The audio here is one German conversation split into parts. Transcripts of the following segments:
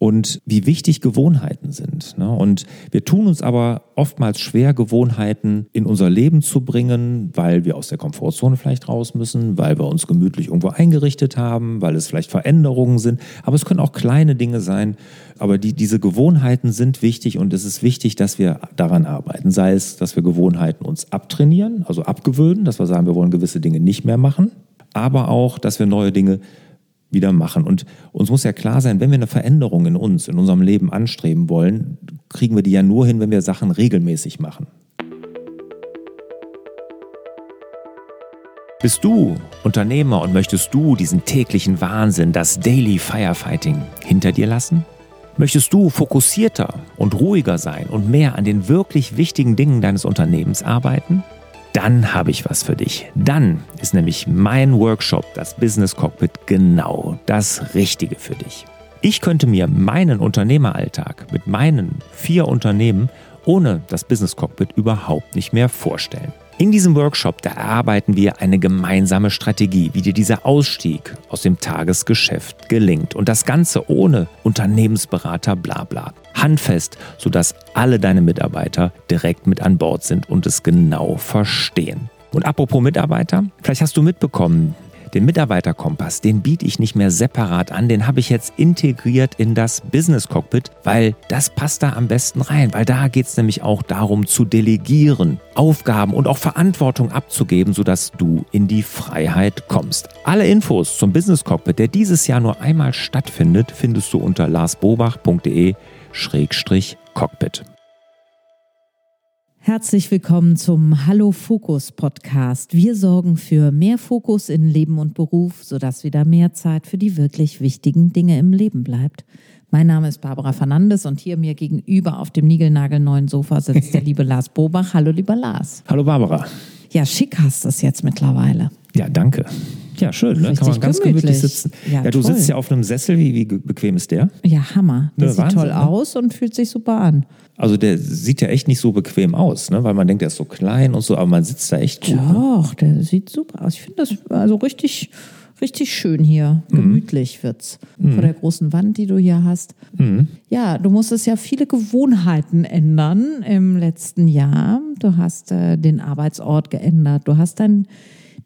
und wie wichtig Gewohnheiten sind. Ne? Und wir tun uns aber oftmals schwer, Gewohnheiten in unser Leben zu bringen, weil wir aus der Komfortzone vielleicht raus müssen, weil wir uns gemütlich irgendwo eingerichtet haben, weil es vielleicht Veränderungen sind. Aber es können auch kleine Dinge sein. Aber die, diese Gewohnheiten sind wichtig und es ist wichtig, dass wir daran arbeiten. Sei es, dass wir Gewohnheiten uns abtrainieren, also abgewöhnen, dass wir sagen, wir wollen gewisse Dinge nicht mehr machen, aber auch, dass wir neue Dinge wieder machen. Und uns muss ja klar sein, wenn wir eine Veränderung in uns, in unserem Leben anstreben wollen, kriegen wir die ja nur hin, wenn wir Sachen regelmäßig machen. Bist du Unternehmer und möchtest du diesen täglichen Wahnsinn, das Daily Firefighting, hinter dir lassen? Möchtest du fokussierter und ruhiger sein und mehr an den wirklich wichtigen Dingen deines Unternehmens arbeiten? Dann habe ich was für dich. Dann ist nämlich mein Workshop, das Business Cockpit, genau das Richtige für dich. Ich könnte mir meinen Unternehmeralltag mit meinen vier Unternehmen ohne das Business Cockpit überhaupt nicht mehr vorstellen. In diesem Workshop, da erarbeiten wir eine gemeinsame Strategie, wie dir dieser Ausstieg aus dem Tagesgeschäft gelingt. Und das Ganze ohne Unternehmensberater Blabla. Handfest, sodass alle deine Mitarbeiter direkt mit an Bord sind und es genau verstehen. Und apropos Mitarbeiter, vielleicht hast du mitbekommen, den Mitarbeiterkompass, den biete ich nicht mehr separat an, den habe ich jetzt integriert in das Business Cockpit, weil das passt da am besten rein, weil da geht es nämlich auch darum zu delegieren, Aufgaben und auch Verantwortung abzugeben, sodass du in die Freiheit kommst. Alle Infos zum Business Cockpit, der dieses Jahr nur einmal stattfindet, findest du unter larsbobach.de-cockpit. Herzlich willkommen zum Hallo Fokus Podcast. Wir sorgen für mehr Fokus in Leben und Beruf, sodass wieder mehr Zeit für die wirklich wichtigen Dinge im Leben bleibt. Mein Name ist Barbara Fernandes und hier mir gegenüber auf dem niegelnagelneuen Sofa sitzt der liebe Lars Bobach. Hallo lieber Lars. Hallo Barbara. Ja, schick hast du es jetzt mittlerweile. Ja, danke. Ja, schön, ne? kann man ganz gemütlich, gemütlich sitzen. Ja, ja du toll. sitzt ja auf einem Sessel, wie, wie bequem ist der? Ja, Hammer. Der ne, sieht Wahnsinn, toll ne? aus und fühlt sich super an. Also der sieht ja echt nicht so bequem aus, ne? weil man denkt, der ist so klein und so, aber man sitzt da echt gut. Ne? Doch, der sieht super aus. Ich finde das also richtig, richtig schön hier. Mhm. Gemütlich wird's. Mhm. Vor der großen Wand, die du hier hast. Mhm. Ja, du musstest ja viele Gewohnheiten ändern im letzten Jahr. Du hast äh, den Arbeitsort geändert. Du hast dein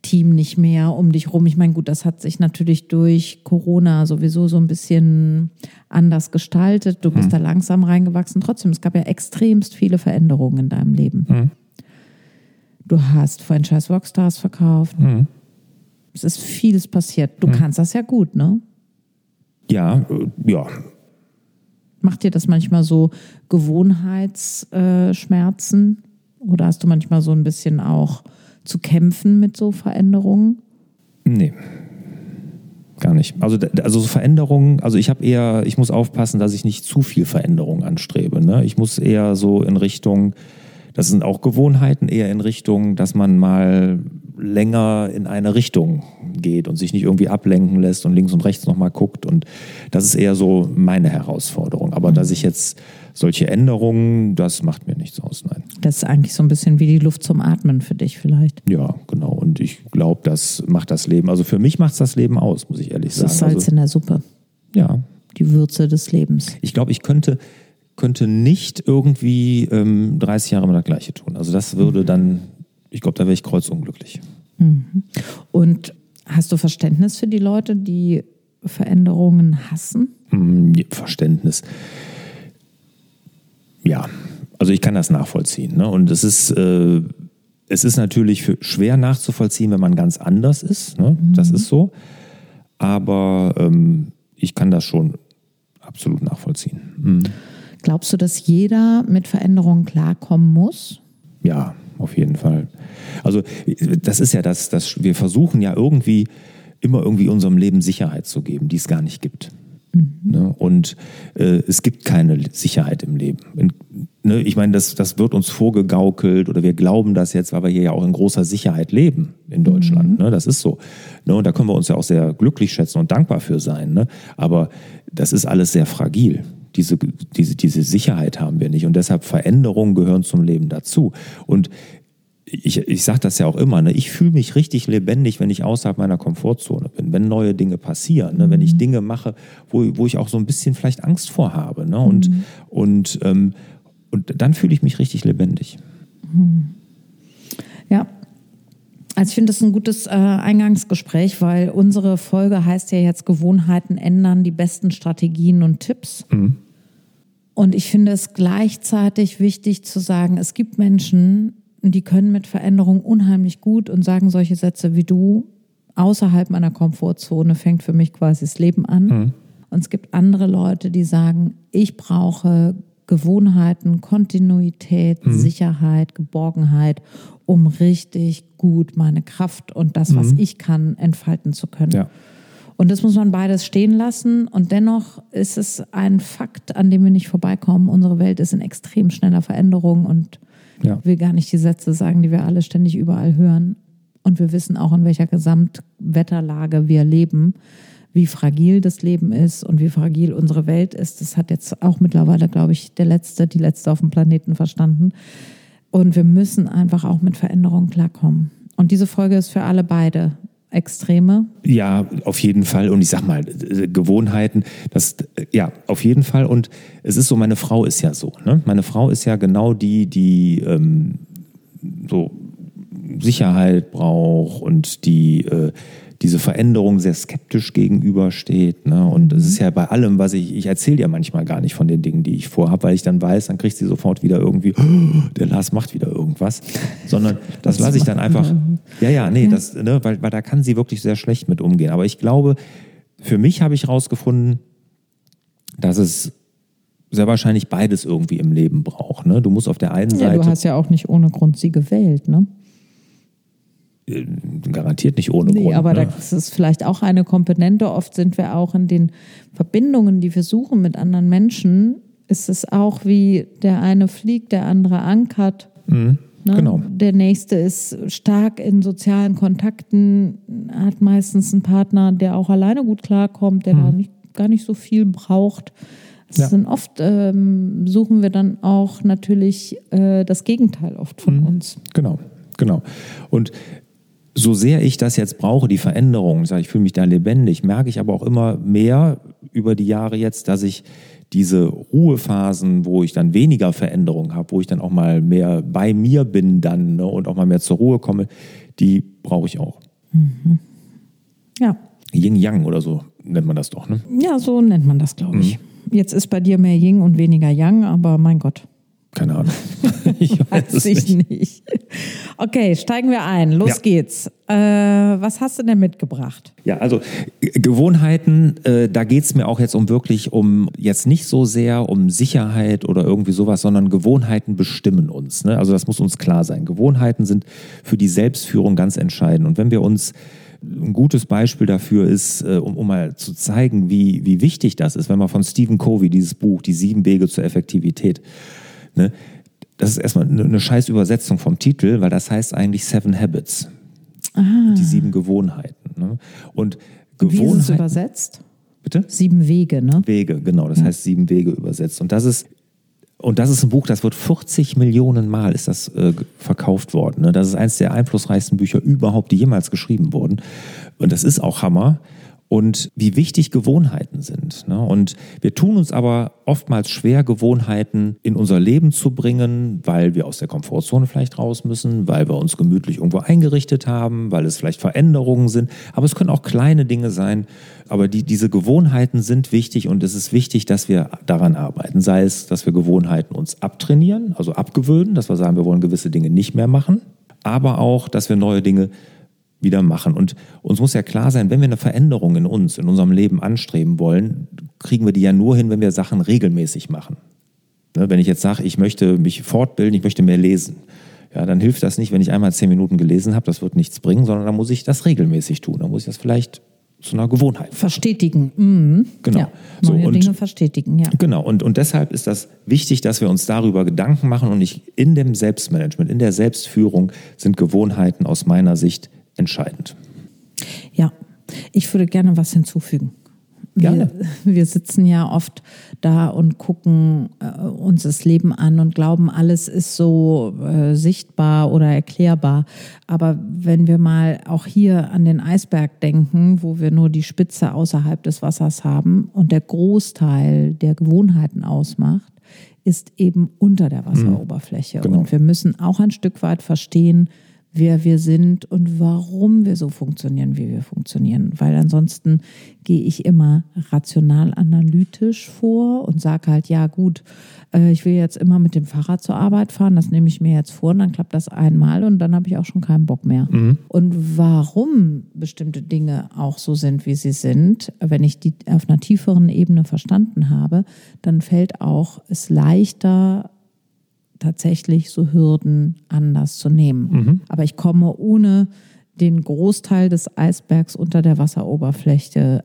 Team nicht mehr um dich rum. Ich meine, gut, das hat sich natürlich durch Corona sowieso so ein bisschen anders gestaltet. Du bist mhm. da langsam reingewachsen. Trotzdem, es gab ja extremst viele Veränderungen in deinem Leben. Mhm. Du hast Franchise Rockstars verkauft. Mhm. Es ist vieles passiert. Du mhm. kannst das ja gut, ne? Ja, äh, ja. Macht dir das manchmal so Gewohnheitsschmerzen? Äh, Oder hast du manchmal so ein bisschen auch zu kämpfen mit so Veränderungen? Nee. Gar nicht. Also, also so Veränderungen, also ich habe eher, ich muss aufpassen, dass ich nicht zu viel Veränderung anstrebe. Ne? Ich muss eher so in Richtung, das sind auch Gewohnheiten, eher in Richtung, dass man mal länger in eine Richtung geht und sich nicht irgendwie ablenken lässt und links und rechts nochmal guckt. Und das ist eher so meine Herausforderung. Aber mhm. dass ich jetzt solche Änderungen, das macht mir nichts aus, nein. Das ist eigentlich so ein bisschen wie die Luft zum Atmen für dich vielleicht. Ja, genau. Und ich glaube, das macht das Leben, also für mich macht es das Leben aus, muss ich ehrlich sagen. Das Salz also, in der Suppe. Ja. Die Würze des Lebens. Ich glaube, ich könnte, könnte nicht irgendwie ähm, 30 Jahre immer das Gleiche tun. Also das würde mhm. dann, ich glaube, da wäre ich kreuzunglücklich. Mhm. Und hast du Verständnis für die Leute, die Veränderungen hassen? Mhm, Verständnis ja, also ich kann das nachvollziehen. Ne? Und es ist, äh, es ist natürlich schwer nachzuvollziehen, wenn man ganz anders ist. Ne? Mhm. Das ist so. Aber ähm, ich kann das schon absolut nachvollziehen. Mhm. Glaubst du, dass jeder mit Veränderungen klarkommen muss? Ja, auf jeden Fall. Also das ist ja das, das wir versuchen ja irgendwie immer irgendwie unserem Leben Sicherheit zu geben, die es gar nicht gibt. Mhm. Ne? Und äh, es gibt keine Sicherheit im Leben. In, ne, ich meine, das, das wird uns vorgegaukelt oder wir glauben das jetzt, weil wir hier ja auch in großer Sicherheit leben in Deutschland. Mhm. Ne? Das ist so. Ne? Und da können wir uns ja auch sehr glücklich schätzen und dankbar für sein. Ne? Aber das ist alles sehr fragil. Diese, diese, diese Sicherheit haben wir nicht. Und deshalb Veränderungen gehören zum Leben dazu. Und ich, ich sage das ja auch immer, ne? ich fühle mich richtig lebendig, wenn ich außerhalb meiner Komfortzone bin, wenn neue Dinge passieren, ne? wenn ich mhm. Dinge mache, wo, wo ich auch so ein bisschen vielleicht Angst vor habe. Ne? Und, mhm. und, ähm, und dann fühle ich mich richtig lebendig. Mhm. Ja, also ich finde das ein gutes äh, Eingangsgespräch, weil unsere Folge heißt ja jetzt Gewohnheiten ändern, die besten Strategien und Tipps. Mhm. Und ich finde es gleichzeitig wichtig zu sagen, es gibt Menschen, die können mit Veränderung unheimlich gut und sagen solche Sätze wie du, außerhalb meiner Komfortzone fängt für mich quasi das Leben an. Mhm. Und es gibt andere Leute, die sagen, ich brauche Gewohnheiten, Kontinuität, mhm. Sicherheit, Geborgenheit, um richtig gut meine Kraft und das, was mhm. ich kann, entfalten zu können. Ja. Und das muss man beides stehen lassen. Und dennoch ist es ein Fakt, an dem wir nicht vorbeikommen. Unsere Welt ist in extrem schneller Veränderung und ja. will gar nicht die Sätze sagen, die wir alle ständig überall hören. Und wir wissen auch, in welcher Gesamtwetterlage wir leben, wie fragil das Leben ist und wie fragil unsere Welt ist. Das hat jetzt auch mittlerweile, glaube ich, der Letzte, die Letzte auf dem Planeten verstanden. Und wir müssen einfach auch mit Veränderungen klarkommen. Und diese Folge ist für alle beide Extreme? Ja, auf jeden Fall. Und ich sag mal, Gewohnheiten, das, ja, auf jeden Fall. Und es ist so, meine Frau ist ja so. Ne? Meine Frau ist ja genau die, die ähm, so Sicherheit braucht und die äh, diese Veränderung sehr skeptisch gegenübersteht. Ne? Und es ist ja bei allem, was ich, ich erzähle ja manchmal gar nicht von den Dingen, die ich vorhabe, weil ich dann weiß, dann kriegt sie sofort wieder irgendwie, oh, der Lars macht wieder irgendwas. Sondern das lasse ich dann einfach, ja, ja, nee, das, ne, weil, weil da kann sie wirklich sehr schlecht mit umgehen. Aber ich glaube, für mich habe ich herausgefunden, dass es sehr wahrscheinlich beides irgendwie im Leben braucht. Ne? Du musst auf der einen ja, Seite. Du hast ja auch nicht ohne Grund sie gewählt, ne? Äh, garantiert nicht ohne nee, Grund. Aber ne? das ist vielleicht auch eine Komponente. Oft sind wir auch in den Verbindungen, die wir suchen mit anderen Menschen, ist es auch wie der eine fliegt, der andere ankert. Mhm. Ne? Genau. Der nächste ist stark in sozialen Kontakten, hat meistens einen Partner, der auch alleine gut klarkommt, der mhm. da nicht, gar nicht so viel braucht. Ja. sind oft ähm, suchen wir dann auch natürlich äh, das Gegenteil oft von mhm. uns. Genau, genau. Und so sehr ich das jetzt brauche, die Veränderung, ich, fühle mich da lebendig, merke ich aber auch immer mehr über die Jahre jetzt, dass ich diese Ruhephasen, wo ich dann weniger Veränderung habe, wo ich dann auch mal mehr bei mir bin dann ne, und auch mal mehr zur Ruhe komme, die brauche ich auch. Mhm. Ja. Yin-Yang oder so nennt man das doch, ne? Ja, so nennt man das, glaube ich. Mhm. Jetzt ist bei dir mehr Yin und weniger Yang, aber mein Gott. Keine Ahnung. ich weiß, weiß ich nicht. nicht. Okay, steigen wir ein. Los ja. geht's. Äh, was hast du denn mitgebracht? Ja, also Gewohnheiten, äh, da geht es mir auch jetzt um wirklich um jetzt nicht so sehr um Sicherheit oder irgendwie sowas, sondern Gewohnheiten bestimmen uns. Ne? Also das muss uns klar sein. Gewohnheiten sind für die Selbstführung ganz entscheidend. Und wenn wir uns ein gutes Beispiel dafür ist, äh, um, um mal zu zeigen, wie, wie wichtig das ist, wenn man von Stephen Covey dieses Buch, Die sieben Wege zur Effektivität, Ne? Das ist erstmal eine, eine scheiß Übersetzung vom Titel, weil das heißt eigentlich Seven Habits. Aha. Die sieben Gewohnheiten. Ne? Und Gewohnheiten. Wie ist es übersetzt? Bitte? Sieben Wege, ne? Wege, genau. Das ja. heißt sieben Wege übersetzt. Und das ist und das ist ein Buch, das wird 40 Millionen Mal ist das äh, verkauft worden. Ne? Das ist eines der einflussreichsten Bücher überhaupt, die jemals geschrieben wurden. Und das ist auch Hammer und wie wichtig Gewohnheiten sind. Ne? Und wir tun uns aber oftmals schwer, Gewohnheiten in unser Leben zu bringen, weil wir aus der Komfortzone vielleicht raus müssen, weil wir uns gemütlich irgendwo eingerichtet haben, weil es vielleicht Veränderungen sind. Aber es können auch kleine Dinge sein. Aber die, diese Gewohnheiten sind wichtig und es ist wichtig, dass wir daran arbeiten. Sei es, dass wir Gewohnheiten uns abtrainieren, also abgewöhnen, dass wir sagen, wir wollen gewisse Dinge nicht mehr machen. Aber auch, dass wir neue Dinge wieder machen. Und uns muss ja klar sein, wenn wir eine Veränderung in uns, in unserem Leben anstreben wollen, kriegen wir die ja nur hin, wenn wir Sachen regelmäßig machen. Ne, wenn ich jetzt sage, ich möchte mich fortbilden, ich möchte mehr lesen, ja, dann hilft das nicht, wenn ich einmal zehn Minuten gelesen habe, das wird nichts bringen, sondern dann muss ich das regelmäßig tun. Dann muss ich das vielleicht zu einer Gewohnheit. Verstetigen. Mhm. Genau. Ja, so, und, Dinge verstetigen, ja. Genau. Und, und deshalb ist das wichtig, dass wir uns darüber Gedanken machen und nicht in dem Selbstmanagement, in der Selbstführung sind Gewohnheiten aus meiner Sicht entscheidend. Ja, ich würde gerne was hinzufügen. wir, wir, sitzen ja oft da und gucken äh, uns das Leben an und glauben, alles ist so äh, sichtbar oder erklärbar. Aber wenn wir mal auch hier an den Eisberg denken, wo wir nur die Spitze außerhalb des Wassers haben und der Großteil der Gewohnheiten ausmacht, ist eben unter der mhm. Wasseroberfläche. Genau. Und wir müssen auch ein Stück weit verstehen, wer wir sind und warum wir so funktionieren, wie wir funktionieren. Weil ansonsten gehe ich immer rational analytisch vor und sage halt, ja gut, äh, ich will jetzt immer mit dem Fahrrad zur Arbeit fahren, das nehme ich mir jetzt vor und dann klappt das einmal und dann habe ich auch schon keinen Bock mehr. Mhm. Und warum bestimmte Dinge auch so sind, wie sie sind, wenn ich die auf einer tieferen Ebene verstanden habe, dann fällt auch es leichter, tatsächlich so Hürden anders zu nehmen. Mhm. Aber ich komme ohne den Großteil des Eisbergs unter der Wasseroberfläche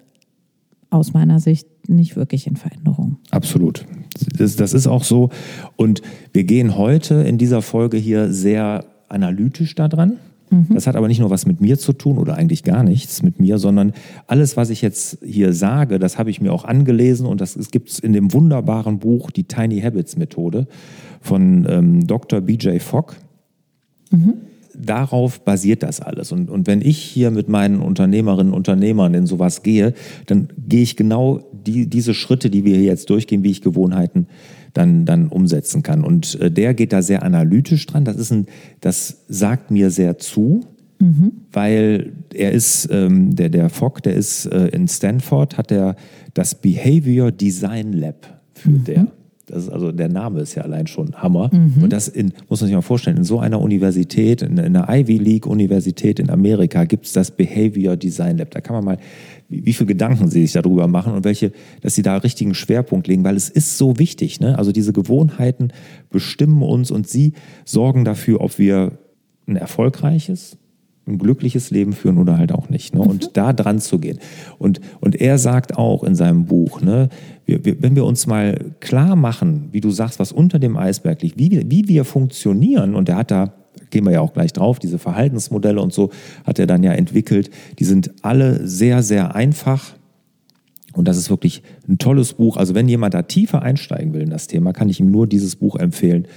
aus meiner Sicht nicht wirklich in Veränderung. Absolut. Das, das ist auch so. Und wir gehen heute in dieser Folge hier sehr analytisch daran. Mhm. Das hat aber nicht nur was mit mir zu tun oder eigentlich gar nichts mit mir, sondern alles, was ich jetzt hier sage, das habe ich mir auch angelesen und das gibt es in dem wunderbaren Buch Die Tiny Habits Methode von ähm, Dr. BJ Fogg. Mhm. Darauf basiert das alles. Und, und wenn ich hier mit meinen Unternehmerinnen und Unternehmern in sowas gehe, dann gehe ich genau die, diese Schritte, die wir hier jetzt durchgehen, wie ich Gewohnheiten dann, dann umsetzen kann. Und äh, der geht da sehr analytisch dran. Das, ist ein, das sagt mir sehr zu. Mhm. Weil er ist, ähm, der, der Fogg, der ist äh, in Stanford, hat er das Behavior Design Lab für mhm. der. Das ist also der Name ist ja allein schon Hammer. Mhm. Und das in, muss man sich mal vorstellen, in so einer Universität, in, in einer Ivy League Universität in Amerika gibt es das Behavior Design Lab. Da kann man mal, wie, wie viele Gedanken sie sich darüber machen und welche, dass sie da richtigen Schwerpunkt legen, weil es ist so wichtig. Ne? Also diese Gewohnheiten bestimmen uns und sie sorgen dafür, ob wir ein erfolgreiches, ein glückliches Leben führen oder halt auch nicht. Ne? Und mhm. da dran zu gehen. Und, und er sagt auch in seinem Buch, ne, wir, wir, wenn wir uns mal klar machen, wie du sagst, was unter dem Eisberg liegt, wie, wie wir funktionieren, und er hat da gehen wir ja auch gleich drauf, diese Verhaltensmodelle und so hat er dann ja entwickelt. Die sind alle sehr, sehr einfach. Und das ist wirklich ein tolles Buch. Also wenn jemand da tiefer einsteigen will in das Thema, kann ich ihm nur dieses Buch empfehlen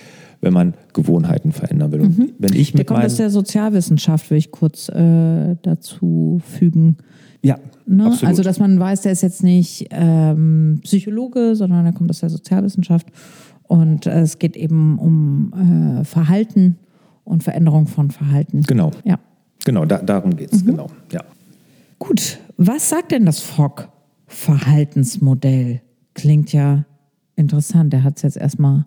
wenn man Gewohnheiten verändern will. Mhm. wenn ich mit der kommt aus der Sozialwissenschaft, will ich kurz äh, dazu fügen. Ja, ne? absolut. Also, dass man weiß, der ist jetzt nicht ähm, Psychologe, sondern er kommt aus der Sozialwissenschaft. Und äh, es geht eben um äh, Verhalten und Veränderung von Verhalten. Genau. Ja. Genau, da, darum geht es. Mhm. Genau. Ja. Gut. Was sagt denn das Fogg-Verhaltensmodell? Klingt ja interessant. Der hat es jetzt erstmal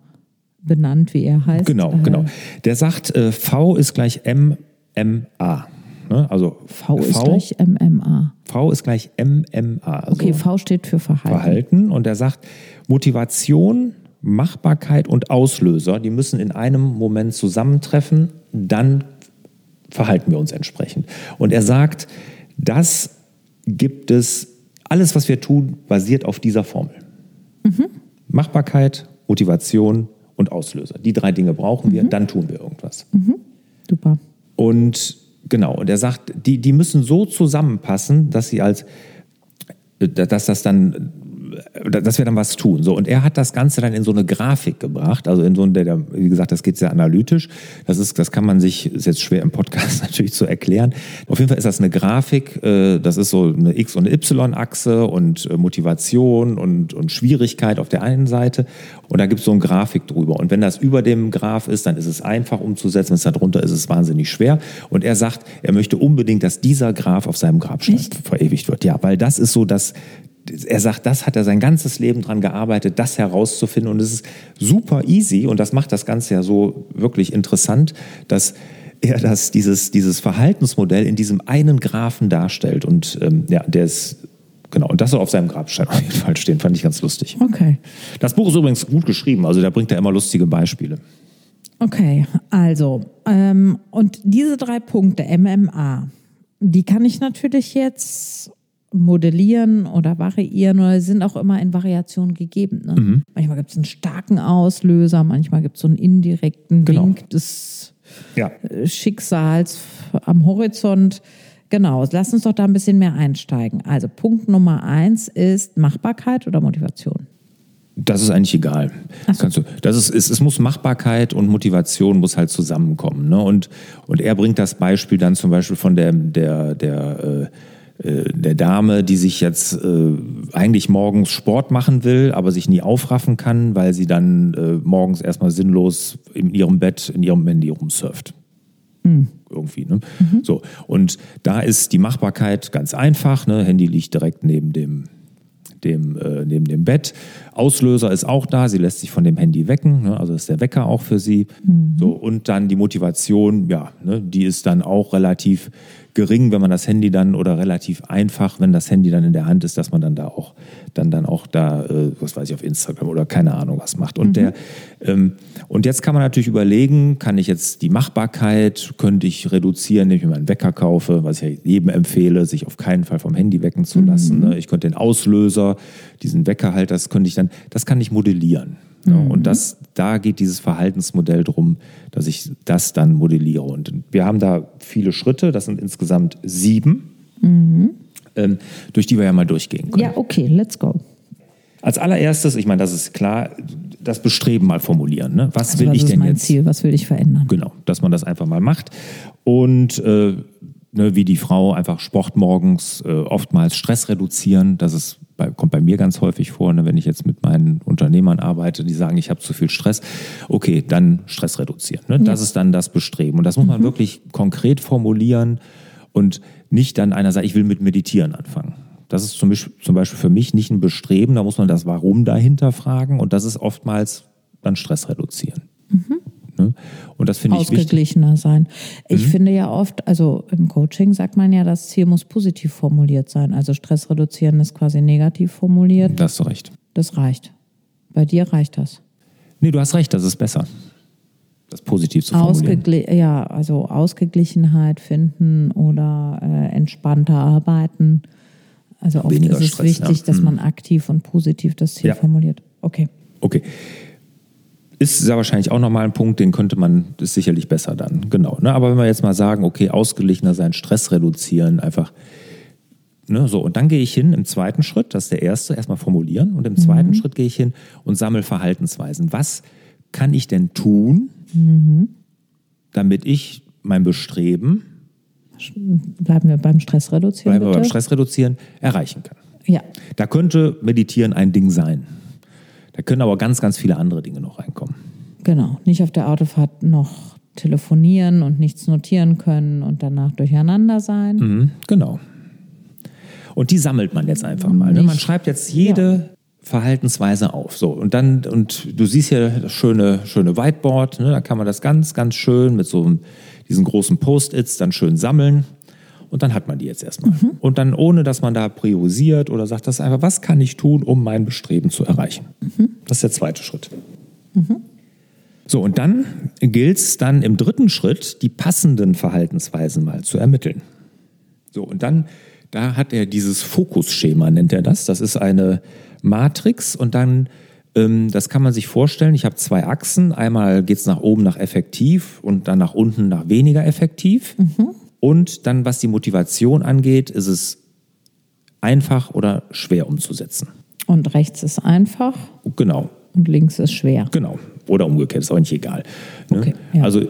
benannt, wie er heißt. Genau, äh, genau. Der sagt, äh, V ist gleich MMA. Ne? Also v, v ist gleich MMA. V ist gleich MMA. Also okay, V steht für Verhalten. Verhalten. Und er sagt, Motivation, Machbarkeit und Auslöser, die müssen in einem Moment zusammentreffen, dann verhalten wir uns entsprechend. Und er sagt, das gibt es, alles, was wir tun, basiert auf dieser Formel. Mhm. Machbarkeit, Motivation, und Auslöser. Die drei Dinge brauchen wir, mhm. dann tun wir irgendwas. Mhm. Super. Und genau, und er sagt, die, die müssen so zusammenpassen, dass sie als, dass das dann dass wir dann was tun. So, und er hat das Ganze dann in so eine Grafik gebracht, also in so der, wie gesagt, das geht sehr analytisch. Das ist, das kann man sich, ist jetzt schwer im Podcast natürlich zu erklären. Auf jeden Fall ist das eine Grafik, äh, das ist so eine X- und eine Y-Achse und äh, Motivation und, und Schwierigkeit auf der einen Seite. Und da gibt es so eine Grafik drüber. Und wenn das über dem Graph ist, dann ist es einfach umzusetzen. Wenn es da drunter ist, ist es wahnsinnig schwer. Und er sagt, er möchte unbedingt, dass dieser Graph auf seinem Grabstein verewigt wird. Ja, weil das ist so das, er sagt, das hat er sein ganzes Leben dran gearbeitet, das herauszufinden. Und es ist super easy und das macht das Ganze ja so wirklich interessant, dass er das, dieses, dieses Verhaltensmodell in diesem einen Graphen darstellt. Und ähm, ja, der ist Genau, und das soll auf seinem Grabstein auf jeden Fall stehen, fand ich ganz lustig. Okay. Das Buch ist übrigens gut geschrieben, also da bringt er immer lustige Beispiele. Okay, also, ähm, und diese drei Punkte, MMA, die kann ich natürlich jetzt modellieren oder variieren oder sind auch immer in Variationen gegeben. Ne? Mhm. Manchmal gibt es einen starken Auslöser, manchmal gibt es so einen indirekten genau. Wink des ja. Äh, Schicksals am Horizont. Genau, lass uns doch da ein bisschen mehr einsteigen. Also Punkt Nummer eins ist Machbarkeit oder Motivation. Das ist eigentlich egal. So. Kannst du, das ist, es, es muss Machbarkeit und Motivation muss halt zusammenkommen. Ne? Und, und er bringt das Beispiel dann zum Beispiel von der, der, der, äh, äh, der Dame, die sich jetzt äh, eigentlich morgens Sport machen will, aber sich nie aufraffen kann, weil sie dann äh, morgens erstmal sinnlos in ihrem Bett, in ihrem Handy rumsurft. Hm. Irgendwie. Ne? Mhm. So. Und da ist die Machbarkeit ganz einfach. Ne? Handy liegt direkt neben dem dem, äh, neben dem Bett. Auslöser ist auch da, sie lässt sich von dem Handy wecken, ne? also ist der Wecker auch für sie. Mhm. So, und dann die Motivation, ja, ne? die ist dann auch relativ gering, wenn man das Handy dann oder relativ einfach, wenn das Handy dann in der Hand ist, dass man dann da auch dann dann auch da, äh, was weiß ich, auf Instagram oder keine Ahnung was macht. Und mhm. der ähm, und jetzt kann man natürlich überlegen, kann ich jetzt die Machbarkeit, könnte ich reduzieren, indem ich mir einen Wecker kaufe, was ich jedem empfehle, sich auf keinen Fall vom Handy wecken zu lassen. Mhm. Ne? Ich könnte den Auslöser, diesen Wecker halt, das könnte ich dann, das kann ich modellieren. Mhm. Und das, da geht dieses Verhaltensmodell drum, dass ich das dann modelliere. Und wir haben da viele Schritte, das sind insgesamt sieben, mhm. ähm, durch die wir ja mal durchgehen können. Ja, okay, let's go. Als allererstes, ich meine, das ist klar, das Bestreben mal formulieren. Ne? Was also, will was ich denn jetzt? Ziel? Was will ich verändern? Genau, dass man das einfach mal macht. Und äh, ne, wie die Frau einfach Sport morgens, äh, oftmals Stress reduzieren. Das ist bei, kommt bei mir ganz häufig vor, ne, wenn ich jetzt mit meinen Unternehmern arbeite, die sagen, ich habe zu viel Stress. Okay, dann Stress reduzieren. Ne? Das ist dann das Bestreben. Und das muss man mhm. wirklich konkret formulieren und nicht dann einer sagt, ich will mit Meditieren anfangen. Das ist zum Beispiel, zum Beispiel für mich nicht ein Bestreben, da muss man das Warum dahinter fragen und das ist oftmals dann Stress reduzieren. Mhm. Ne? Und das finde ich Ausgeglichener sein. Ich mhm. finde ja oft, also im Coaching sagt man ja, das Ziel muss positiv formuliert sein. Also Stress reduzieren ist quasi negativ formuliert. Das hast recht. Das reicht. Bei dir reicht das. Nee, du hast recht, das ist besser. Das positiv zu formulieren. Ausgegli ja, also Ausgeglichenheit finden oder äh, entspannter arbeiten. Also oft Weniger ist es Stress, wichtig, ja. dass man mhm. aktiv und positiv das Ziel ja. formuliert. Okay. Okay. Ist sehr wahrscheinlich auch nochmal ein Punkt, den könnte man, ist sicherlich besser dann, genau. Ne? Aber wenn wir jetzt mal sagen, okay, ausgeglichener sein, Stress reduzieren, einfach, ne, so. Und dann gehe ich hin im zweiten Schritt, das ist der erste, erstmal formulieren. Und im mhm. zweiten Schritt gehe ich hin und sammle Verhaltensweisen. Was kann ich denn tun, mhm. damit ich mein Bestreben, bleiben wir beim Stress reduzieren, bleiben wir beim Stress reduzieren, erreichen kann? Ja. Da könnte Meditieren ein Ding sein. Da können aber ganz, ganz viele andere Dinge noch reinkommen. Genau, nicht auf der Autofahrt noch telefonieren und nichts notieren können und danach durcheinander sein. Mhm, genau. Und die sammelt man jetzt einfach mal. Ne? Man schreibt jetzt jede ja. Verhaltensweise auf. So, und dann, und du siehst hier das schöne, schöne Whiteboard, ne? da kann man das ganz, ganz schön mit so diesen großen Post-its dann schön sammeln. Und dann hat man die jetzt erstmal. Mhm. Und dann ohne, dass man da priorisiert oder sagt, das einfach, was kann ich tun, um mein Bestreben zu erreichen? Mhm. Das ist der zweite Schritt. Mhm. So, und dann gilt es dann im dritten Schritt, die passenden Verhaltensweisen mal zu ermitteln. So, und dann, da hat er dieses Fokusschema, nennt er das. Das ist eine Matrix und dann, ähm, das kann man sich vorstellen, ich habe zwei Achsen. Einmal geht es nach oben nach effektiv und dann nach unten nach weniger effektiv. Mhm. Und dann, was die Motivation angeht, ist es einfach oder schwer umzusetzen. Und rechts ist einfach. Genau. Und links ist schwer. Genau. Oder umgekehrt, ist auch nicht egal. Ne? Okay, ja. Also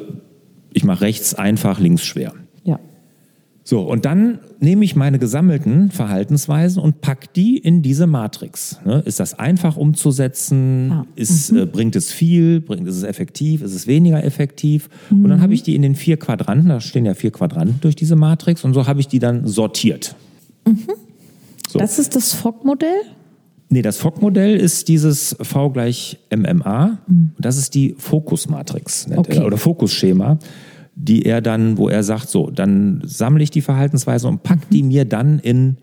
ich mache rechts einfach, links schwer. So, und dann nehme ich meine gesammelten Verhaltensweisen und pack die in diese Matrix. Ne? Ist das einfach umzusetzen? Ah. Ist, mhm. äh, bringt es viel? Bringt, ist es effektiv? Ist es weniger effektiv? Mhm. Und dann habe ich die in den vier Quadranten, da stehen ja vier Quadranten durch diese Matrix, und so habe ich die dann sortiert. Mhm. So. Das ist das Fogg-Modell? Nee, das Fogg-Modell ist dieses V gleich MMA. Mhm. Das ist die Fokusmatrix okay. oder Fokusschema die er dann, wo er sagt, so, dann sammle ich die Verhaltensweisen und pack mhm. die mir dann in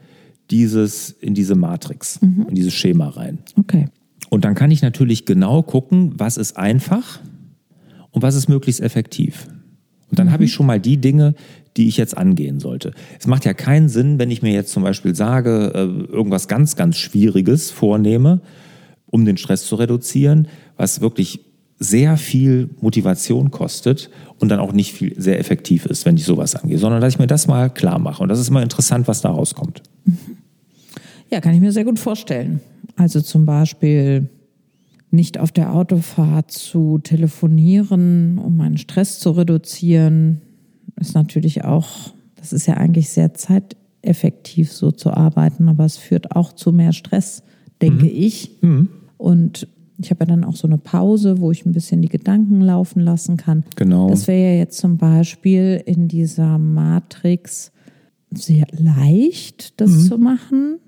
dieses, in diese Matrix, mhm. in dieses Schema rein. Okay. Und dann kann ich natürlich genau gucken, was ist einfach und was ist möglichst effektiv. Und dann mhm. habe ich schon mal die Dinge, die ich jetzt angehen sollte. Es macht ja keinen Sinn, wenn ich mir jetzt zum Beispiel sage, äh, irgendwas ganz, ganz Schwieriges vornehme, um den Stress zu reduzieren, was wirklich sehr viel Motivation kostet und dann auch nicht viel sehr effektiv ist, wenn ich sowas angehe, sondern dass ich mir das mal klar mache. Und das ist mal interessant, was da rauskommt. Ja, kann ich mir sehr gut vorstellen. Also zum Beispiel nicht auf der Autofahrt zu telefonieren, um meinen Stress zu reduzieren, ist natürlich auch, das ist ja eigentlich sehr zeiteffektiv so zu arbeiten, aber es führt auch zu mehr Stress, denke mhm. ich. Mhm. Und ich habe ja dann auch so eine Pause, wo ich ein bisschen die Gedanken laufen lassen kann. Genau. Das wäre ja jetzt zum Beispiel in dieser Matrix sehr leicht, das mhm. zu machen.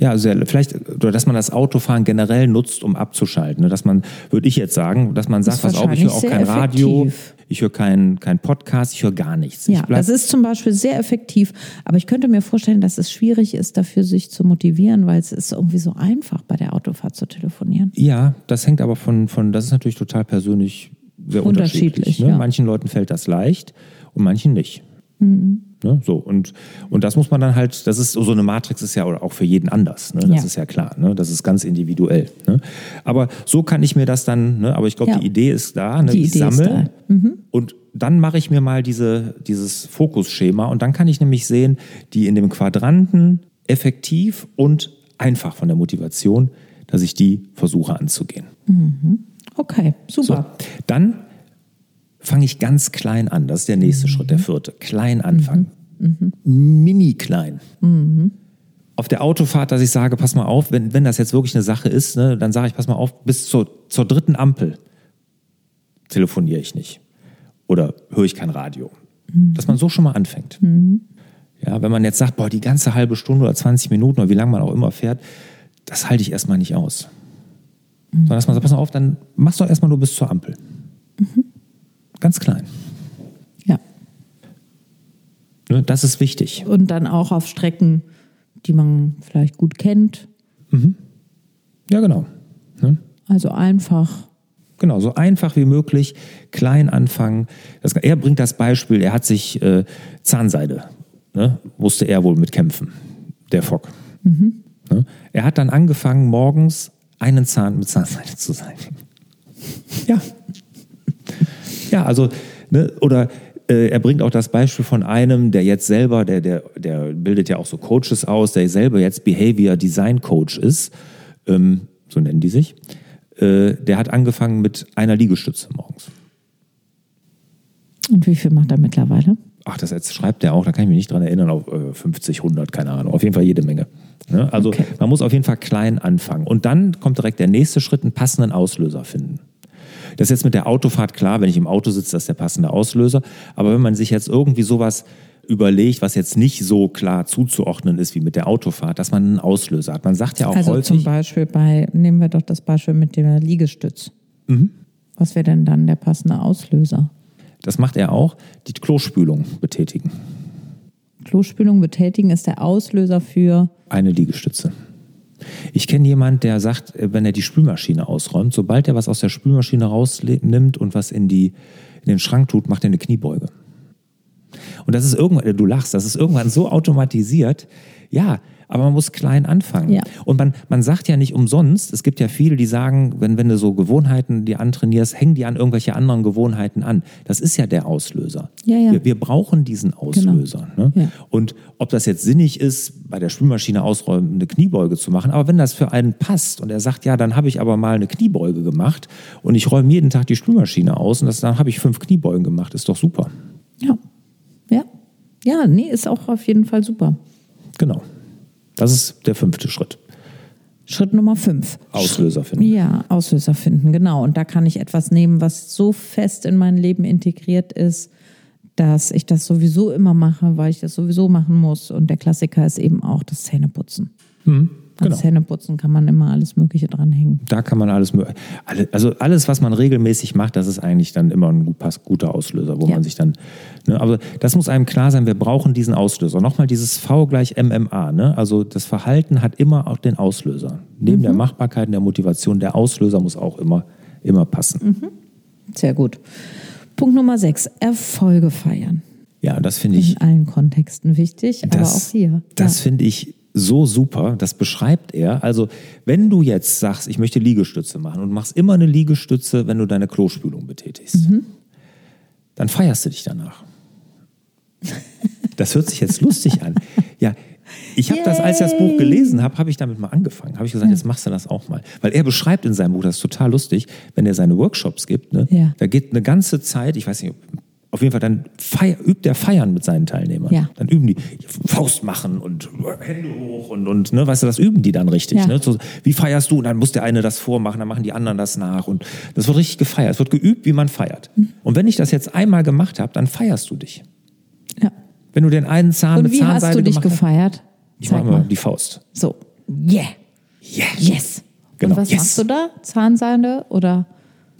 Ja, sehr, vielleicht, oder dass man das Autofahren generell nutzt, um abzuschalten. Ne? Dass man, würde ich jetzt sagen, dass man sagt, pass auf, ich höre auch kein Radio, ich höre keinen kein Podcast, ich höre gar nichts. Ja, das ist zum Beispiel sehr effektiv. Aber ich könnte mir vorstellen, dass es schwierig ist, dafür sich zu motivieren, weil es ist irgendwie so einfach, bei der Autofahrt zu telefonieren. Ja, das hängt aber von, von das ist natürlich total persönlich sehr unterschiedlich. unterschiedlich ne? ja. Manchen Leuten fällt das leicht und manchen nicht. Mhm. Ne? So, und, und das muss man dann halt, das ist so eine Matrix ist ja auch für jeden anders, ne? das ja. ist ja klar, ne? das ist ganz individuell. Ne? Aber so kann ich mir das dann, ne? aber ich glaube, ja. die Idee ist da, ne? die ich sammle mhm. und dann mache ich mir mal diese, dieses Fokusschema und dann kann ich nämlich sehen, die in dem Quadranten effektiv und einfach von der Motivation, dass ich die versuche anzugehen. Mhm. Okay, super. So, dann fange ich ganz klein an. Das ist der nächste mhm. Schritt, der vierte. Klein anfangen. Mhm. Mini klein. Mhm. Auf der Autofahrt, dass ich sage, pass mal auf, wenn, wenn das jetzt wirklich eine Sache ist, ne, dann sage ich, pass mal auf, bis zur, zur dritten Ampel telefoniere ich nicht. Oder höre ich kein Radio. Mhm. Dass man so schon mal anfängt. Mhm. Ja, wenn man jetzt sagt, boah, die ganze halbe Stunde oder 20 Minuten oder wie lange man auch immer fährt, das halte ich erstmal nicht aus. Mhm. Sondern dass man sagt, pass mal auf, dann machst du erstmal nur bis zur Ampel. Mhm. Ganz klein. Ja. Ne, das ist wichtig. Und dann auch auf Strecken, die man vielleicht gut kennt. Mhm. Ja, genau. Ne? Also einfach. Genau, so einfach wie möglich, klein anfangen. Das, er bringt das Beispiel, er hat sich äh, Zahnseide, ne, musste er wohl mitkämpfen, der Fock. Mhm. Ne? Er hat dann angefangen, morgens einen Zahn mit Zahnseide zu sein. ja, ja, also, ne, oder äh, er bringt auch das Beispiel von einem, der jetzt selber, der, der, der bildet ja auch so Coaches aus, der selber jetzt Behavior Design Coach ist, ähm, so nennen die sich. Äh, der hat angefangen mit einer Liegestütze morgens. Und wie viel macht er mittlerweile? Ach, das jetzt schreibt er auch, da kann ich mich nicht dran erinnern, auf äh, 50, 100, keine Ahnung. Auf jeden Fall jede Menge. Ne? Also okay. man muss auf jeden Fall klein anfangen. Und dann kommt direkt der nächste Schritt, einen passenden Auslöser finden. Das ist jetzt mit der Autofahrt klar, wenn ich im Auto sitze, das ist der passende Auslöser. Aber wenn man sich jetzt irgendwie sowas überlegt, was jetzt nicht so klar zuzuordnen ist wie mit der Autofahrt, dass man einen Auslöser hat. Man sagt ja auch also häufig. zum Beispiel bei, nehmen wir doch das Beispiel mit dem Liegestütz. Mhm. Was wäre denn dann der passende Auslöser? Das macht er auch, die Klospülung betätigen. Klospülung betätigen ist der Auslöser für eine Liegestütze. Ich kenne jemanden, der sagt, äh, wenn er die Spülmaschine ausräumt, sobald er was aus der Spülmaschine rausnimmt und was in, die, in den Schrank tut, macht er eine Kniebeuge. Und das ist irgendwann, äh, du lachst, das ist irgendwann so automatisiert. Ja, aber man muss klein anfangen. Ja. Und man, man sagt ja nicht umsonst, es gibt ja viele, die sagen, wenn, wenn du so Gewohnheiten die antrainierst, hängen die an irgendwelche anderen Gewohnheiten an. Das ist ja der Auslöser. Ja, ja. Wir, wir brauchen diesen Auslöser. Genau. Ne? Ja. Und ob das jetzt sinnig ist, bei der Spülmaschine ausräumen, eine Kniebeuge zu machen, aber wenn das für einen passt und er sagt, ja, dann habe ich aber mal eine Kniebeuge gemacht und ich räume jeden Tag die Spülmaschine aus und das, dann habe ich fünf Kniebeugen gemacht, ist doch super. Ja. Ja. Ja, nee, ist auch auf jeden Fall super. Genau. Das ist der fünfte Schritt. Schritt Nummer fünf. Auslöser finden. Ja, Auslöser finden, genau. Und da kann ich etwas nehmen, was so fest in mein Leben integriert ist, dass ich das sowieso immer mache, weil ich das sowieso machen muss. Und der Klassiker ist eben auch das Zähneputzen. Mhm. Genau. Zähneputzen kann man immer alles Mögliche dranhängen. Da kann man alles, also alles, was man regelmäßig macht, das ist eigentlich dann immer ein guter Auslöser, wo ja. man sich dann, ne, aber das muss einem klar sein, wir brauchen diesen Auslöser. Nochmal dieses V gleich MMA, ne? also das Verhalten hat immer auch den Auslöser. Neben mhm. der Machbarkeit und der Motivation, der Auslöser muss auch immer, immer passen. Mhm. Sehr gut. Punkt Nummer sechs, Erfolge feiern. Ja, das finde ich. In allen Kontexten wichtig, das, aber auch hier. Das ja. finde ich so super, das beschreibt er. Also, wenn du jetzt sagst, ich möchte Liegestütze machen und machst immer eine Liegestütze, wenn du deine Klospülung betätigst, mhm. dann feierst du dich danach. Das hört sich jetzt lustig an. Ja, ich habe das, als ich das Buch gelesen habe, habe ich damit mal angefangen. Habe ich gesagt, ja. jetzt machst du das auch mal. Weil er beschreibt in seinem Buch, das ist total lustig, wenn er seine Workshops gibt, ne, ja. da geht eine ganze Zeit, ich weiß nicht, auf jeden Fall dann feier, übt er Feiern mit seinen Teilnehmern. Ja. Dann üben die Faust machen und Hände hoch und, und ne, weißt du, das üben die dann richtig. Ja. Ne? So, wie feierst du? Und dann muss der eine das vormachen, dann machen die anderen das nach. Und das wird richtig gefeiert. Es wird geübt, wie man feiert. Mhm. Und wenn ich das jetzt einmal gemacht habe, dann feierst du dich. Ja. Wenn du den einen Zahn und mit Zahnseide hast. Wie hast du dich gefeiert? Ich mache mal die Faust. So. Yeah. Yeah. Yes. Genau. Und was yes. machst du da? Zahnseide oder?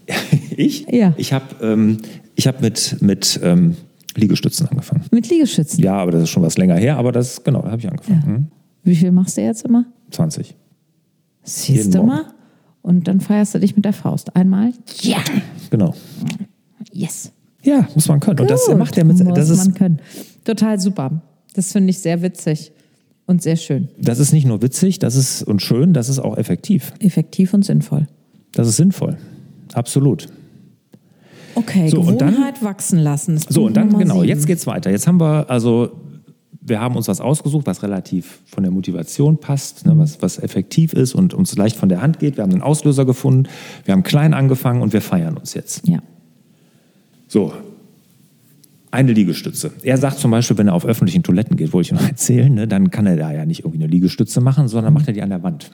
ich? Ja. Ich habe ähm, hab mit, mit ähm, Liegestützen angefangen. Mit Liegestützen? Ja, aber das ist schon was länger her, aber das, genau, da habe ich angefangen. Ja. Hm? Wie viel machst du jetzt immer? 20. Siehst du mal? Und dann feierst du dich mit der Faust. Einmal? Ja. Genau. Yes. Ja, muss man können. Gut. Und das macht er mit. Muss das ist, man können. Total super. Das finde ich sehr witzig und sehr schön. Das ist nicht nur witzig, das ist und schön, das ist auch effektiv. Effektiv und sinnvoll. Das ist sinnvoll. Absolut. Okay, so, Gewohnheit dann, wachsen lassen. so, und dann, genau, jetzt geht's weiter. Jetzt haben wir, also, wir haben uns was ausgesucht, was relativ von der Motivation passt, ne, was, was effektiv ist und uns leicht von der Hand geht. Wir haben einen Auslöser gefunden, wir haben klein angefangen und wir feiern uns jetzt. Ja. So, eine Liegestütze. Er sagt zum Beispiel, wenn er auf öffentlichen Toiletten geht, wollte ich noch erzählen, ne, dann kann er da ja nicht irgendwie eine Liegestütze machen, sondern macht er die an der Wand.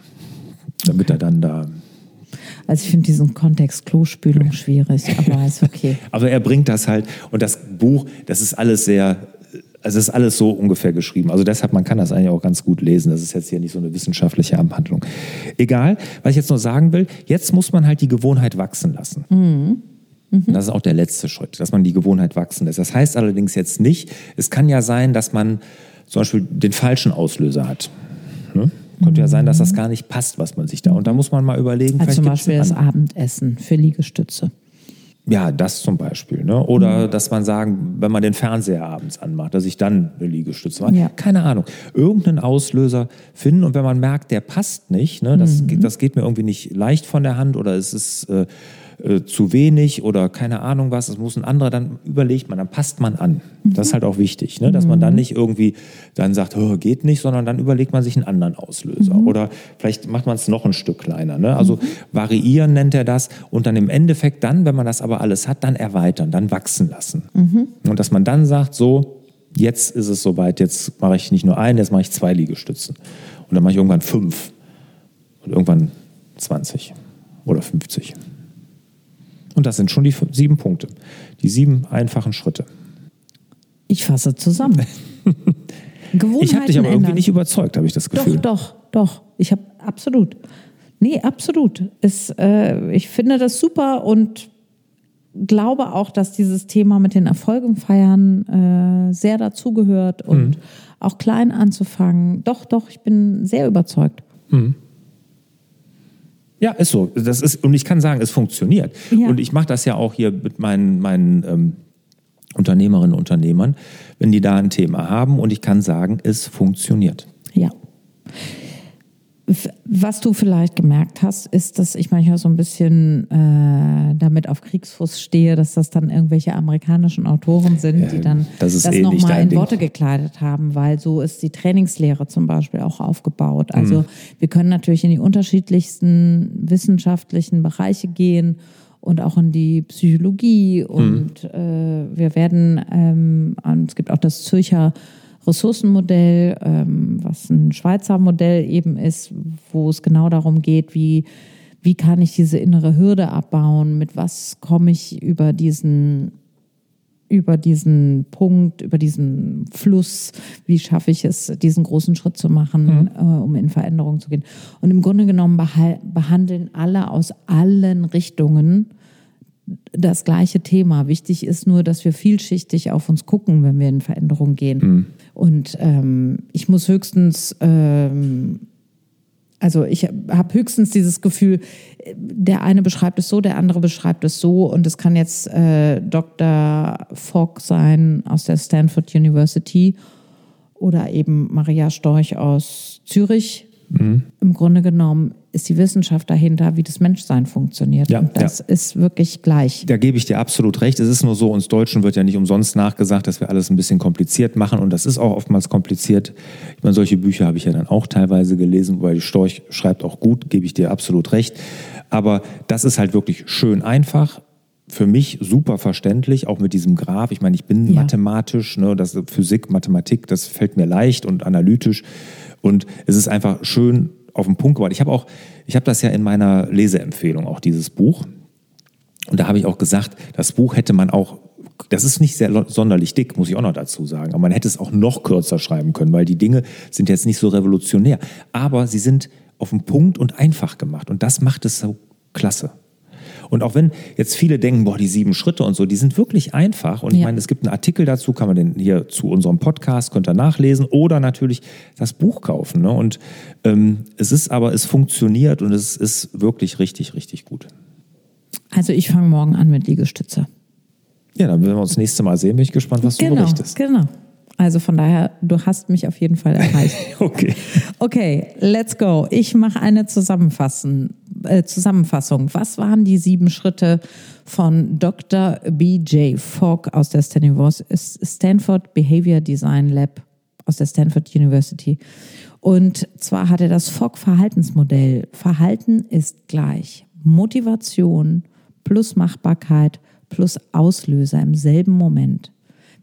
Damit er dann da also ich finde diesen Kontext Klospülung schwierig, aber ist okay. aber er bringt das halt und das Buch, das ist alles sehr, also es ist alles so ungefähr geschrieben. Also deshalb, man kann das eigentlich auch ganz gut lesen. Das ist jetzt hier nicht so eine wissenschaftliche Abhandlung. Egal, was ich jetzt nur sagen will, jetzt muss man halt die Gewohnheit wachsen lassen. Mhm. Mhm. Das ist auch der letzte Schritt, dass man die Gewohnheit wachsen lässt. Das heißt allerdings jetzt nicht, es kann ja sein, dass man zum Beispiel den falschen Auslöser hat. Ne? Könnte ja sein, dass das gar nicht passt, was man sich da. Und da muss man mal überlegen. Also zum Beispiel das Abendessen für Liegestütze. Ja, das zum Beispiel. Ne? Oder mhm. dass man sagen, wenn man den Fernseher abends anmacht, dass ich dann eine Liegestütze mache. Ja. Keine Ahnung. Irgendeinen Auslöser finden und wenn man merkt, der passt nicht, ne? das, mhm. das geht mir irgendwie nicht leicht von der Hand oder es ist äh, äh, zu wenig oder keine Ahnung was, es muss ein anderer, dann überlegt man, dann passt man an. Mhm. Das ist halt auch wichtig, ne? dass man dann mhm. nicht irgendwie dann sagt, geht nicht, sondern dann überlegt man sich einen anderen Auslöser. Mhm. Oder vielleicht macht man es noch ein Stück kleiner. Ne? Also mhm. variieren nennt er das und dann im Endeffekt dann, wenn man das aber alles hat, dann erweitern, dann wachsen lassen. Mhm. Und dass man dann sagt, so, jetzt ist es soweit, jetzt mache ich nicht nur einen, jetzt mache ich zwei Liegestützen. Und dann mache ich irgendwann fünf und irgendwann 20 oder 50. Und das sind schon die sieben Punkte, die sieben einfachen Schritte. Ich fasse zusammen. ich habe dich aber irgendwie nicht überzeugt, habe ich das Gefühl. Doch, doch, doch. Ich habe absolut. Nee, absolut. Es, äh, ich finde das super und glaube auch, dass dieses Thema mit den Erfolgen feiern äh, sehr dazugehört und mhm. auch klein anzufangen. Doch, doch, ich bin sehr überzeugt. Mhm. Ja, ist so. Das ist, und ich kann sagen, es funktioniert. Ja. Und ich mache das ja auch hier mit meinen, meinen ähm, Unternehmerinnen und Unternehmern, wenn die da ein Thema haben. Und ich kann sagen, es funktioniert. Ja. Was du vielleicht gemerkt hast, ist, dass ich manchmal so ein bisschen äh, damit auf Kriegsfuß stehe, dass das dann irgendwelche amerikanischen Autoren sind, ja, die dann das, das eh nochmal in Worte gekleidet haben, weil so ist die Trainingslehre zum Beispiel auch aufgebaut. Also mhm. wir können natürlich in die unterschiedlichsten wissenschaftlichen Bereiche gehen und auch in die Psychologie und mhm. äh, wir werden, ähm, es gibt auch das Zürcher Ressourcenmodell, ähm, was ein Schweizer Modell eben ist, wo es genau darum geht, wie, wie kann ich diese innere Hürde abbauen, mit was komme ich über diesen über diesen Punkt, über diesen Fluss, wie schaffe ich es, diesen großen Schritt zu machen, mhm. äh, um in Veränderung zu gehen. Und im Grunde genommen behandeln alle aus allen Richtungen das gleiche Thema. Wichtig ist nur, dass wir vielschichtig auf uns gucken, wenn wir in Veränderung gehen. Mhm. Und ähm, ich muss höchstens, ähm, also ich habe höchstens dieses Gefühl, der eine beschreibt es so, der andere beschreibt es so. Und es kann jetzt äh, Dr. Fogg sein aus der Stanford University oder eben Maria Storch aus Zürich. Mhm. Im Grunde genommen ist die Wissenschaft dahinter, wie das Menschsein funktioniert. Ja, und das ja. ist wirklich gleich. Da gebe ich dir absolut recht. Es ist nur so, uns Deutschen wird ja nicht umsonst nachgesagt, dass wir alles ein bisschen kompliziert machen. Und das ist auch oftmals kompliziert. Ich meine, solche Bücher habe ich ja dann auch teilweise gelesen, weil die Storch schreibt auch gut, gebe ich dir absolut recht. Aber das ist halt wirklich schön einfach für mich super verständlich, auch mit diesem Graph. Ich meine, ich bin ja. mathematisch, ne, das Physik, Mathematik, das fällt mir leicht und analytisch. Und es ist einfach schön auf den Punkt gebracht. Ich habe auch, ich habe das ja in meiner Leseempfehlung, auch dieses Buch. Und da habe ich auch gesagt, das Buch hätte man auch, das ist nicht sehr sonderlich dick, muss ich auch noch dazu sagen, aber man hätte es auch noch kürzer schreiben können, weil die Dinge sind jetzt nicht so revolutionär. Aber sie sind auf den Punkt und einfach gemacht. Und das macht es so klasse. Und auch wenn jetzt viele denken, boah, die sieben Schritte und so, die sind wirklich einfach. Und ja. ich meine, es gibt einen Artikel dazu, kann man den hier zu unserem Podcast, könnt ihr nachlesen oder natürlich das Buch kaufen. Ne? Und ähm, es ist aber, es funktioniert und es ist wirklich richtig, richtig gut. Also ich fange morgen an mit Liegestütze. Ja, dann werden wir uns das nächste Mal sehen. Bin ich gespannt, was genau, du berichtest. Genau. Also von daher, du hast mich auf jeden Fall erreicht. okay. Okay, let's go. Ich mache eine Zusammenfassen, äh, Zusammenfassung. Was waren die sieben Schritte von Dr. B.J. Fogg aus der Stanford Behavior Design Lab aus der Stanford University? Und zwar hat er das Fogg-Verhaltensmodell. Verhalten ist gleich Motivation plus Machbarkeit plus Auslöser im selben Moment.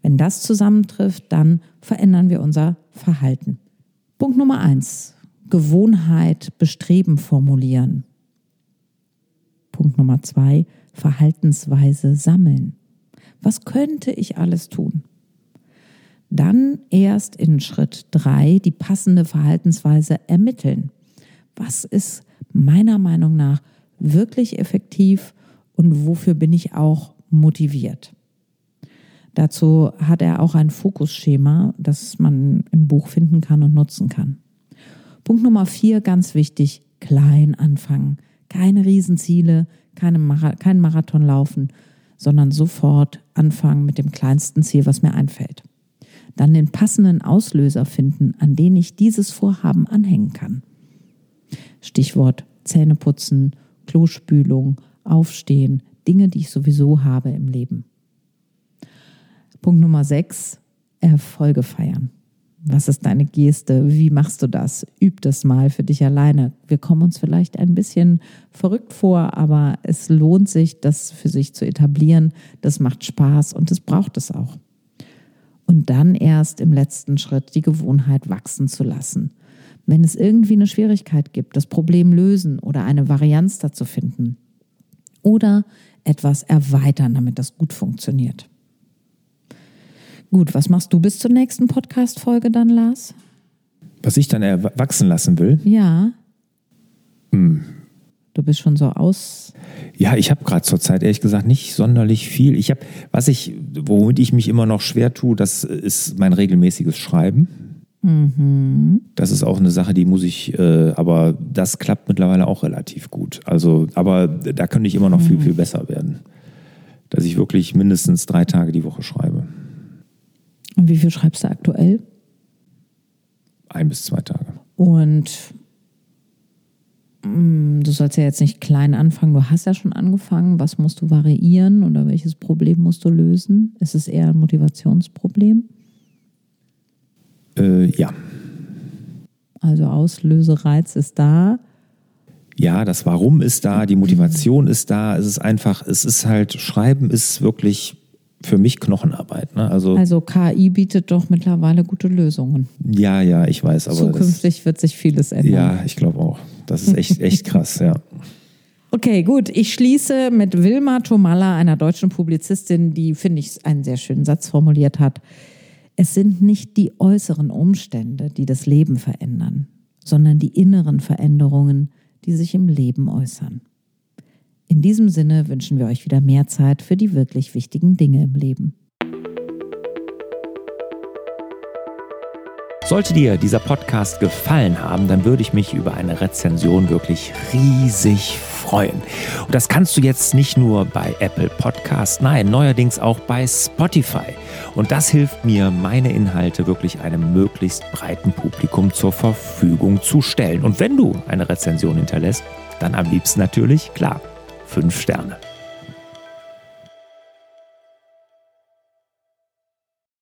Wenn das zusammentrifft, dann verändern wir unser Verhalten. Punkt Nummer eins. Gewohnheit, Bestreben formulieren. Punkt Nummer zwei. Verhaltensweise sammeln. Was könnte ich alles tun? Dann erst in Schritt drei die passende Verhaltensweise ermitteln. Was ist meiner Meinung nach wirklich effektiv und wofür bin ich auch motiviert? Dazu hat er auch ein Fokusschema, das man im Buch finden kann und nutzen kann. Punkt Nummer vier, ganz wichtig, klein anfangen. Keine Riesenziele, keine Mara kein Marathon laufen, sondern sofort anfangen mit dem kleinsten Ziel, was mir einfällt. Dann den passenden Auslöser finden, an den ich dieses Vorhaben anhängen kann. Stichwort Zähneputzen, Klospülung, Aufstehen, Dinge, die ich sowieso habe im Leben. Punkt Nummer sechs, Erfolge feiern. Was ist deine Geste? Wie machst du das? Üb das mal für dich alleine. Wir kommen uns vielleicht ein bisschen verrückt vor, aber es lohnt sich, das für sich zu etablieren. Das macht Spaß und es braucht es auch. Und dann erst im letzten Schritt die Gewohnheit wachsen zu lassen. Wenn es irgendwie eine Schwierigkeit gibt, das Problem lösen oder eine Varianz dazu finden. Oder etwas erweitern, damit das gut funktioniert. Gut, was machst du bis zur nächsten Podcast-Folge dann, Lars? Was ich dann erwachsen lassen will? Ja. Hm. Du bist schon so aus. Ja, ich habe gerade zurzeit ehrlich gesagt nicht sonderlich viel. Ich habe, was ich, womit ich mich immer noch schwer tue, das ist mein regelmäßiges Schreiben. Mhm. Das ist auch eine Sache, die muss ich, äh, aber das klappt mittlerweile auch relativ gut. Also, aber da könnte ich immer noch mhm. viel, viel besser werden. Dass ich wirklich mindestens drei Tage die Woche schreibe. Und wie viel schreibst du aktuell? Ein bis zwei Tage. Und mm, du sollst ja jetzt nicht klein anfangen. Du hast ja schon angefangen. Was musst du variieren oder welches Problem musst du lösen? Ist es eher ein Motivationsproblem? Äh, ja. Also Auslösereiz ist da. Ja, das Warum ist da, die Motivation ist da. Es ist einfach, es ist halt, Schreiben ist wirklich für mich Knochenarbeit. Ne? Also, also KI bietet doch mittlerweile gute Lösungen. Ja, ja, ich weiß. Aber Zukünftig das, wird sich vieles ändern. Ja, ich glaube auch. Das ist echt, echt krass, ja. Okay, gut. Ich schließe mit Wilma Tomalla, einer deutschen Publizistin, die, finde ich, einen sehr schönen Satz formuliert hat. Es sind nicht die äußeren Umstände, die das Leben verändern, sondern die inneren Veränderungen, die sich im Leben äußern. In diesem Sinne wünschen wir euch wieder mehr Zeit für die wirklich wichtigen Dinge im Leben. Sollte dir dieser Podcast gefallen haben, dann würde ich mich über eine Rezension wirklich riesig freuen. Und das kannst du jetzt nicht nur bei Apple Podcast, nein, neuerdings auch bei Spotify. Und das hilft mir, meine Inhalte wirklich einem möglichst breiten Publikum zur Verfügung zu stellen. Und wenn du eine Rezension hinterlässt, dann am liebsten natürlich, klar, fünf Sterne.